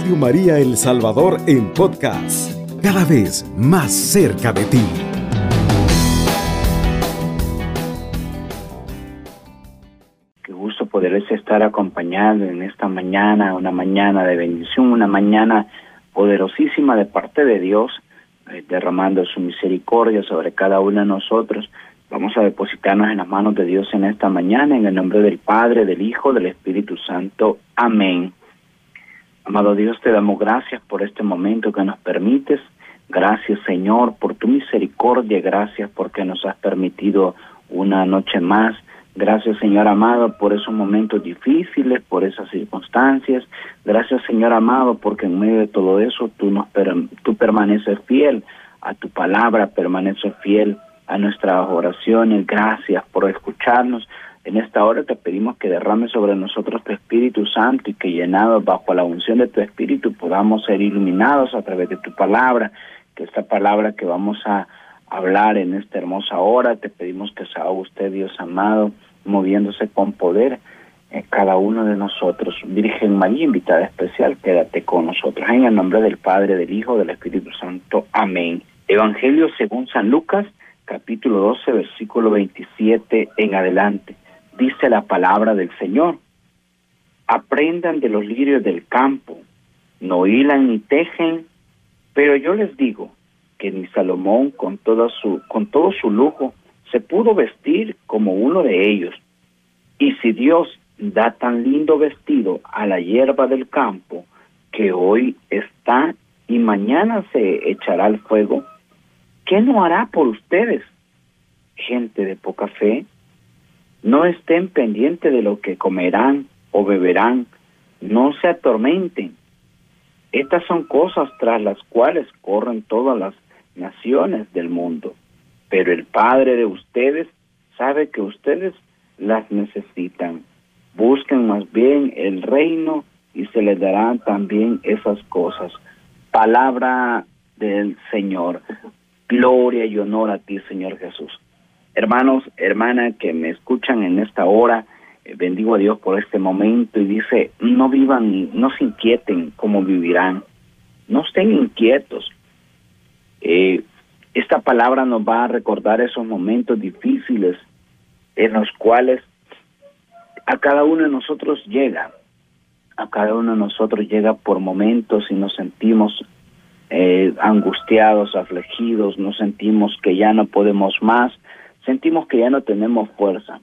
Radio María El Salvador en podcast, cada vez más cerca de ti. Qué gusto poderles estar acompañando en esta mañana, una mañana de bendición, una mañana poderosísima de parte de Dios, eh, derramando su misericordia sobre cada uno de nosotros. Vamos a depositarnos en las manos de Dios en esta mañana, en el nombre del Padre, del Hijo, del Espíritu Santo. Amén. Amado Dios, te damos gracias por este momento que nos permites. Gracias, Señor, por tu misericordia. Gracias porque nos has permitido una noche más. Gracias, Señor amado, por esos momentos difíciles, por esas circunstancias. Gracias, Señor amado, porque en medio de todo eso tú, nos, tú permaneces fiel a tu palabra, permaneces fiel a nuestras oraciones. Gracias por escucharnos. En esta hora te pedimos que derrame sobre nosotros tu Espíritu Santo y que llenados bajo la unción de tu Espíritu podamos ser iluminados a través de tu palabra, que esta palabra que vamos a hablar en esta hermosa hora, te pedimos que sea usted, Dios amado, moviéndose con poder en cada uno de nosotros. Virgen María, invitada especial, quédate con nosotros. En el nombre del Padre, del Hijo, del Espíritu Santo. Amén. Evangelio según San Lucas, capítulo 12, versículo 27 en adelante dice la palabra del Señor. Aprendan de los lirios del campo, no hilan ni tejen, pero yo les digo que ni Salomón con su con todo su lujo se pudo vestir como uno de ellos. Y si Dios da tan lindo vestido a la hierba del campo que hoy está y mañana se echará al fuego, ¿qué no hará por ustedes, gente de poca fe? No estén pendientes de lo que comerán o beberán, no se atormenten. Estas son cosas tras las cuales corren todas las naciones del mundo, pero el Padre de ustedes sabe que ustedes las necesitan. Busquen más bien el reino y se les darán también esas cosas. Palabra del Señor. Gloria y honor a ti, Señor Jesús. Hermanos, hermanas que me escuchan en esta hora, eh, bendigo a Dios por este momento y dice, no vivan, no se inquieten como vivirán, no estén inquietos. Eh, esta palabra nos va a recordar esos momentos difíciles en los cuales a cada uno de nosotros llega, a cada uno de nosotros llega por momentos y nos sentimos eh, angustiados, afligidos, nos sentimos que ya no podemos más, sentimos que ya no tenemos fuerza,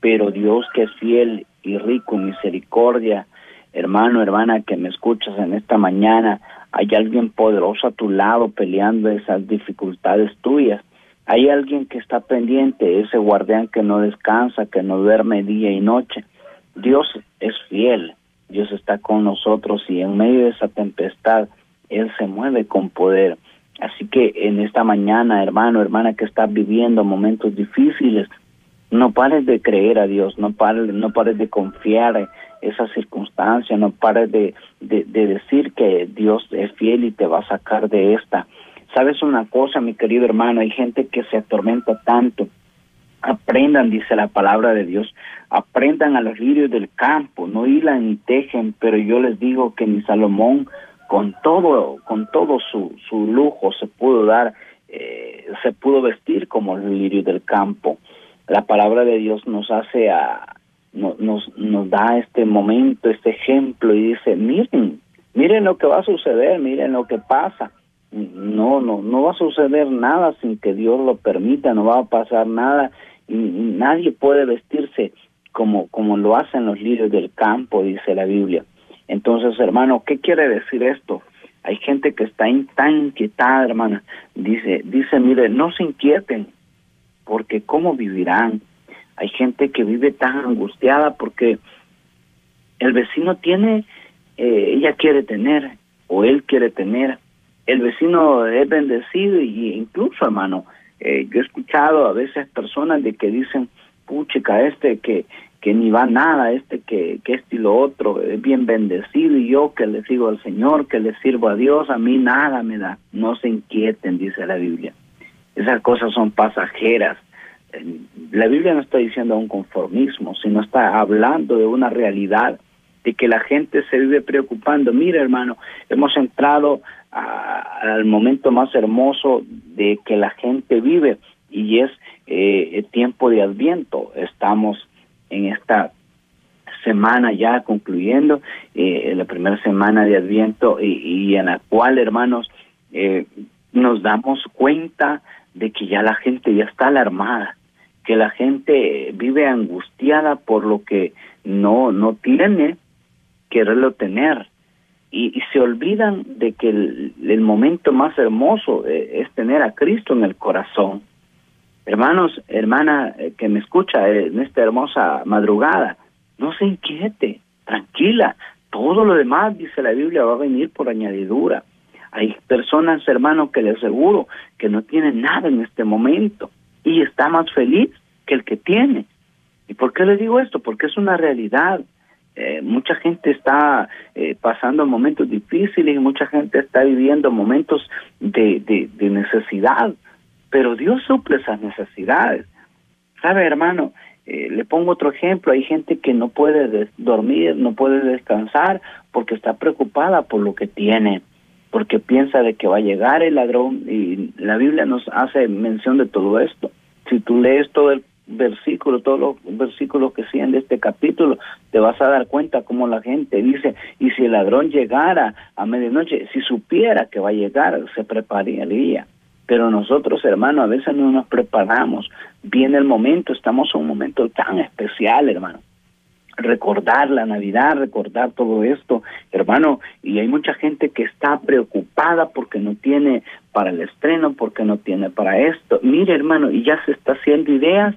pero Dios que es fiel y rico en misericordia, hermano, hermana que me escuchas en esta mañana, hay alguien poderoso a tu lado peleando esas dificultades tuyas. Hay alguien que está pendiente, ese guardián que no descansa, que no duerme día y noche. Dios es fiel, Dios está con nosotros y en medio de esa tempestad, Él se mueve con poder. Así que en esta mañana, hermano, hermana, que estás viviendo momentos difíciles, no pares de creer a Dios, no pares, no pares de confiar en esas circunstancias, no pares de, de, decir que Dios es fiel y te va a sacar de esta. ¿Sabes una cosa, mi querido hermano? Hay gente que se atormenta tanto. Aprendan, dice la palabra de Dios, aprendan a los lirios del campo, no hilan ni tejen, pero yo les digo que ni Salomón con todo, con todo su, su lujo se pudo dar, eh, se pudo vestir como el lirio del campo. La palabra de Dios nos hace a, nos, nos da este momento, este ejemplo y dice, miren, miren lo que va a suceder, miren lo que pasa. No, no, no va a suceder nada sin que Dios lo permita, no va a pasar nada y, nadie puede vestirse como, como lo hacen los lirios del campo, dice la Biblia. Entonces, hermano, ¿qué quiere decir esto? Hay gente que está tan inquietada, hermana. Dice, dice, mire, no se inquieten, porque ¿cómo vivirán? Hay gente que vive tan angustiada porque el vecino tiene, eh, ella quiere tener, o él quiere tener. El vecino es bendecido y incluso, hermano, eh, yo he escuchado a veces personas de que dicen, puchica, este que que ni va nada, este que, que este y lo otro, es bien bendecido y yo que le sigo al Señor, que le sirvo a Dios, a mí nada me da. No se inquieten, dice la Biblia. Esas cosas son pasajeras. La Biblia no está diciendo un conformismo, sino está hablando de una realidad de que la gente se vive preocupando. Mira, hermano, hemos entrado al momento más hermoso de que la gente vive y es eh, tiempo de Adviento. Estamos en esta semana ya concluyendo, eh, la primera semana de Adviento y, en la cual, hermanos, eh, nos damos cuenta de que ya la gente ya está alarmada, que la gente vive angustiada por lo que no, no tiene, quererlo tener. Y, se olvidan de que el, momento más hermoso eh, es tener a Cristo en el corazón. Hermanos, hermana eh, que me escucha en esta hermosa madrugada, no se inquiete, tranquila. Todo lo demás, dice la Biblia, va a venir por añadidura. Hay personas, hermanos, que les aseguro que no tienen nada en este momento y está más feliz que el que tiene. ¿Y por qué le digo esto? Porque es una realidad. Eh, mucha gente está eh, pasando momentos difíciles y mucha gente está viviendo momentos de, necesidad, pero Dios suple esas necesidades. ¿Sabe, hermano? Eh, le pongo otro ejemplo, hay gente que no puede dormir, no puede descansar porque está preocupada por lo que tiene porque piensa de que va a llegar el ladrón y la Biblia nos hace mención de todo esto. Si tú lees todo el versículo, todos los versículos que siguen de este capítulo, te vas a dar cuenta cómo la gente dice, y si el ladrón llegara a medianoche, si supiera que va a llegar, se prepararía. Pero nosotros, hermano, a veces no nos preparamos. Viene el momento, estamos en un momento tan especial, hermano recordar la Navidad, recordar todo esto, hermano, y hay mucha gente que está preocupada porque no tiene para el estreno, porque no tiene para esto. Mire, hermano, y ya se está haciendo ideas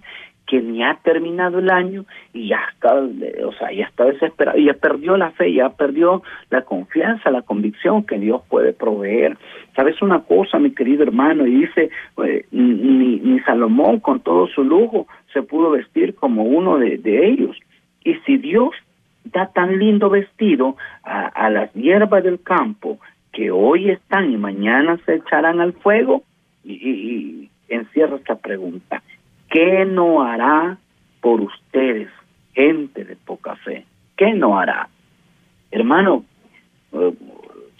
que ni ha terminado el año y ya está, o sea, ya está desesperado, ya perdió la fe, ya perdió la confianza, la convicción que Dios puede proveer. ¿Sabes una cosa, mi querido hermano? Y dice, eh, ni, ni Salomón con todo su lujo se pudo vestir como uno de, de ellos. Y si Dios da tan lindo vestido a, las hierbas del campo que hoy están y mañana se echarán al fuego, y, encierra esta pregunta, ¿qué no hará por ustedes, gente de poca fe? ¿Qué no hará? Hermano, eh,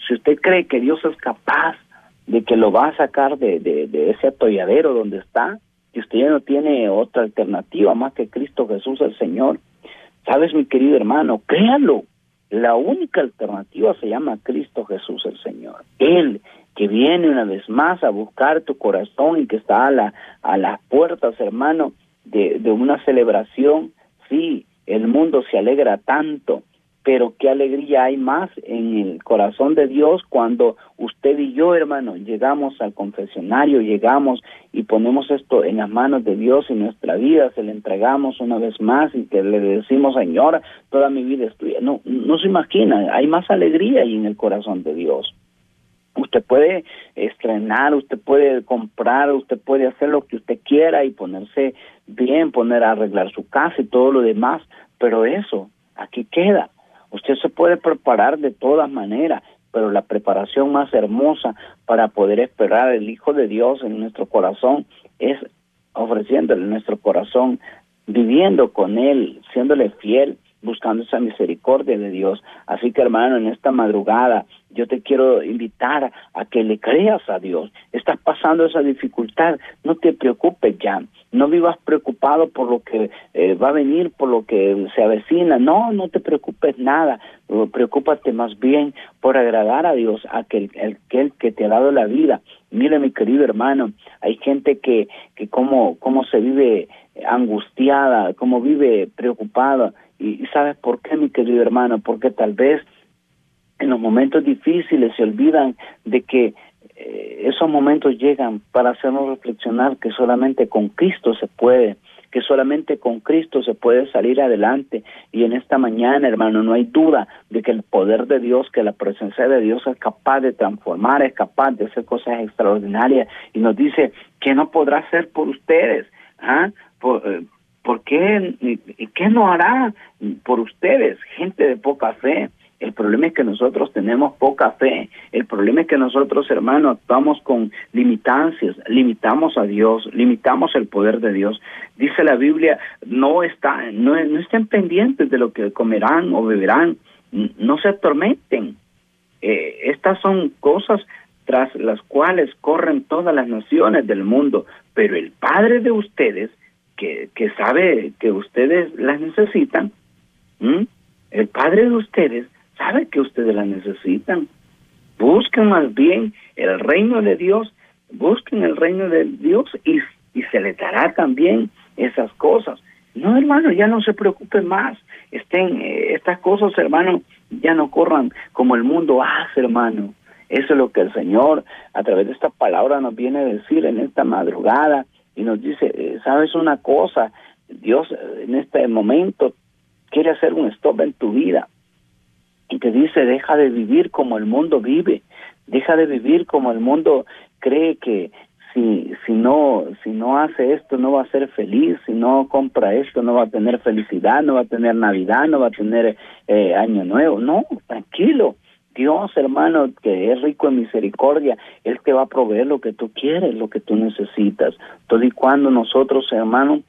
si usted cree que Dios es capaz de que lo va a sacar de, ese atolladero donde está, que usted ya no tiene otra alternativa más que Cristo Jesús el Señor, Sabes, mi querido hermano, créalo. La única alternativa se llama Cristo Jesús el Señor. Él que viene una vez más a buscar tu corazón y que está a, la, a las puertas, hermano, de, de una celebración. Sí, el mundo se alegra tanto pero qué alegría hay más en el corazón de Dios cuando usted y yo, hermano, llegamos al confesionario, llegamos y ponemos esto en las manos de Dios y nuestra vida, se le entregamos una vez más y que le decimos, Señor, toda mi vida es tuya. No, no se imagina, hay más alegría ahí en el corazón de Dios. Usted puede estrenar, usted puede comprar, usted puede hacer lo que usted quiera y ponerse bien, poner a arreglar su casa y todo lo demás, pero eso aquí queda Usted se puede preparar de todas maneras, pero la preparación más hermosa para poder esperar al Hijo de Dios en nuestro corazón es ofreciéndole nuestro corazón, viviendo con Él, siéndole fiel, buscando esa misericordia de Dios. Así que hermano, en esta madrugada yo te quiero invitar a que le creas a Dios. Estás pasando esa dificultad, no te preocupes ya, no vivas preocupado por lo que eh, va a venir, por lo que se avecina, no, no te preocupes nada, preocúpate más bien por agradar a Dios, a aquel, el, que te ha dado la vida. Mire mi querido hermano, hay gente que, que cómo, cómo se vive angustiada, cómo vive preocupada, y, sabes por qué, mi querido hermano, porque tal vez en los momentos difíciles se olvidan de que eh, esos momentos llegan para hacernos reflexionar que solamente con Cristo se puede, que solamente con Cristo se puede salir adelante. Y en esta mañana, hermano, no hay duda de que el poder de Dios, que la presencia de Dios es capaz de transformar, es capaz de hacer cosas extraordinarias. Y nos dice que no podrá hacer por ustedes. ¿ah? Por, eh, ¿Por qué? ¿Qué no hará por ustedes, gente de poca fe? El problema es que nosotros tenemos poca fe. El problema es que nosotros, hermanos, actuamos con limitancias, limitamos a Dios, limitamos el poder de Dios. Dice la Biblia, no está, no, no estén pendientes de lo que comerán o beberán, no se atormenten. Eh, estas son cosas tras las cuales corren todas las naciones del mundo, pero el Padre de ustedes, que, que sabe que ustedes las necesitan, el Padre de ustedes sabe que ustedes las necesitan. Busquen más bien el reino de Dios, busquen el reino de Dios y, y se les dará también esas cosas. No, hermano, ya no se preocupen más. Estén, eh, estas cosas, hermano, ya no corran como el mundo hace, hermano. Eso es lo que el Señor, a través de esta palabra, nos viene a decir en esta madrugada y nos dice, eh, ¿sabes una cosa? Dios eh, en este momento quiere hacer un stop en tu vida y te dice, deja de vivir como el mundo vive, deja de vivir como el mundo cree que si, si no si no hace esto no va a ser feliz, si no compra esto no va a tener felicidad, no va a tener Navidad, no va a tener eh, Año Nuevo. No, tranquilo. Dios, hermano, que es rico en misericordia, Él te va a proveer lo que tú quieres, lo que tú necesitas. Todo y cuando nosotros, hermano,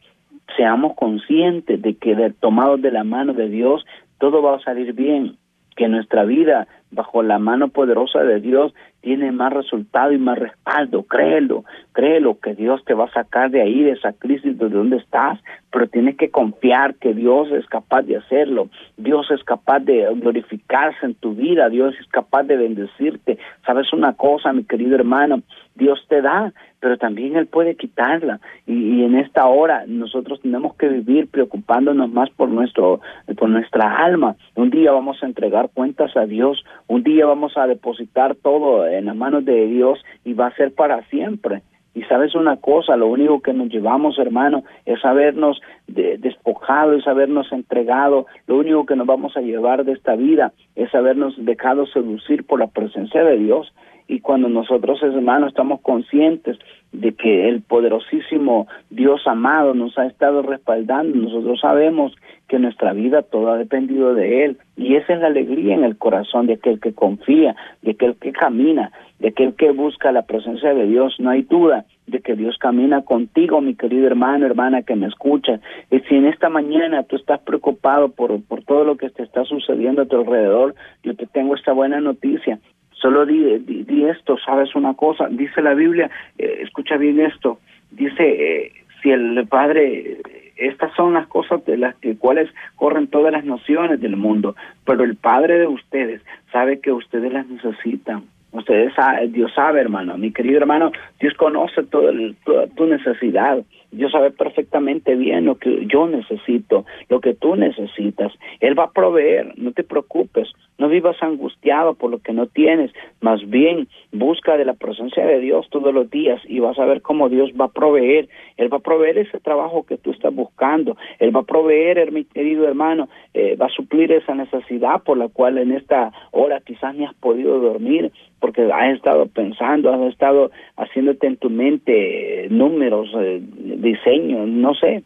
seamos conscientes de que de, tomados de la mano de Dios, todo va a salir bien, que nuestra vida bajo la mano poderosa de Dios tiene más resultado y más respaldo, créelo, créelo que Dios te va a sacar de ahí, de esa crisis de donde estás, pero tienes que confiar que Dios es capaz de hacerlo, Dios es capaz de glorificarse en tu vida, Dios es capaz de bendecirte. ¿Sabes una cosa, mi querido hermano? Dios te da, pero también Él puede quitarla. Y, en esta hora nosotros tenemos que vivir preocupándonos más por, nuestro, por nuestra alma. Un día vamos a entregar cuentas a Dios, un día vamos a depositar todo en las manos de Dios y va a ser para siempre. Y sabes una cosa, lo único que nos llevamos, hermano, es habernos despojado, es habernos entregado. Lo único que nos vamos a llevar de esta vida es habernos dejado seducir por la presencia de Dios. Y cuando nosotros, hermanos, estamos conscientes de que el poderosísimo Dios amado nos ha estado respaldando, nosotros sabemos que nuestra vida todo ha dependido de Él. Y esa es la alegría en el corazón de aquel que confía, de aquel que camina, de aquel que busca la presencia de Dios. No hay duda de que Dios camina contigo, mi querido hermano, hermana que me escucha. Y si en esta mañana tú estás preocupado por, por todo lo que te está sucediendo a tu alrededor, yo te tengo esta buena noticia. Solo di, di, esto, sabes una cosa, dice la Biblia, eh, escucha bien esto, dice, eh, si el Padre, estas son las cosas de las que, cuales corren todas las naciones del mundo, pero el Padre de ustedes sabe que ustedes las necesitan. Ustedes Dios sabe, hermano, mi querido hermano, Dios conoce toda tu necesidad. Dios sabe perfectamente bien lo que yo necesito, lo que tú necesitas. Él va a proveer, no te preocupes, no vivas angustiado por lo que no tienes, más bien busca de la presencia de Dios todos los días y vas a ver cómo Dios va a proveer. Él va a proveer ese trabajo que tú estás buscando. Él va a proveer, mi querido hermano, eh, va a suplir esa necesidad por la cual en esta hora quizás ni has podido dormir porque has estado pensando, has estado haciéndote en tu mente números, eh, diseños, no sé.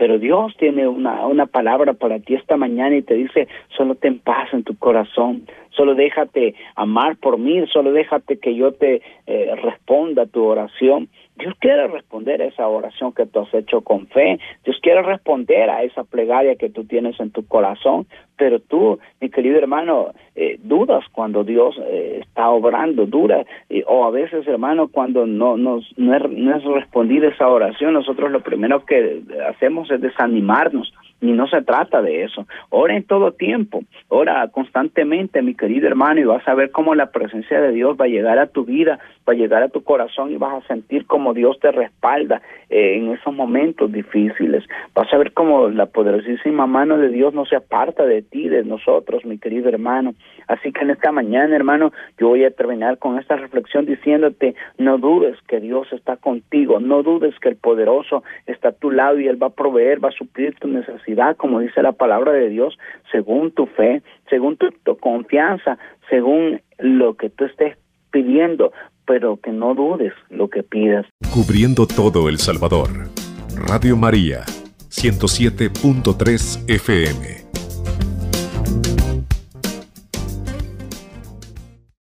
Pero Dios tiene una, una palabra para ti esta mañana y te dice, solo ten paz en tu corazón, solo déjate amar por mí, solo déjate que yo te eh, responda tu oración. Dios quiere responder a esa oración que tú has hecho con fe. Dios quiere responder a esa plegaria que tú tienes en tu corazón. Pero tú, mi querido hermano, eh, dudas cuando Dios eh, está obrando, dura. o a veces, hermano, cuando no, no, no, no es respondida esa oración, nosotros lo primero que hacemos es desanimarnos. Y no se trata de eso. Ora en todo tiempo, ora constantemente, mi querido hermano, y vas a ver cómo la presencia de Dios va a llegar a tu vida, va a llegar a tu corazón y vas a sentir cómo Dios te respalda eh, en esos momentos difíciles. Vas a ver cómo la poderosísima mano de Dios no se aparta de ti, de nosotros, mi querido hermano. Así que en esta mañana, hermano, yo voy a terminar con esta reflexión diciéndote, no dudes que Dios está contigo, no dudes que el poderoso está a tu lado y Él va a proveer, va a suplir tu necesidad, como dice la palabra de Dios, según tu fe, según tu, confianza, según lo que tú estés pidiendo, pero que no dudes lo que pidas. Cubriendo todo El Salvador. Radio María, 107.3 FM.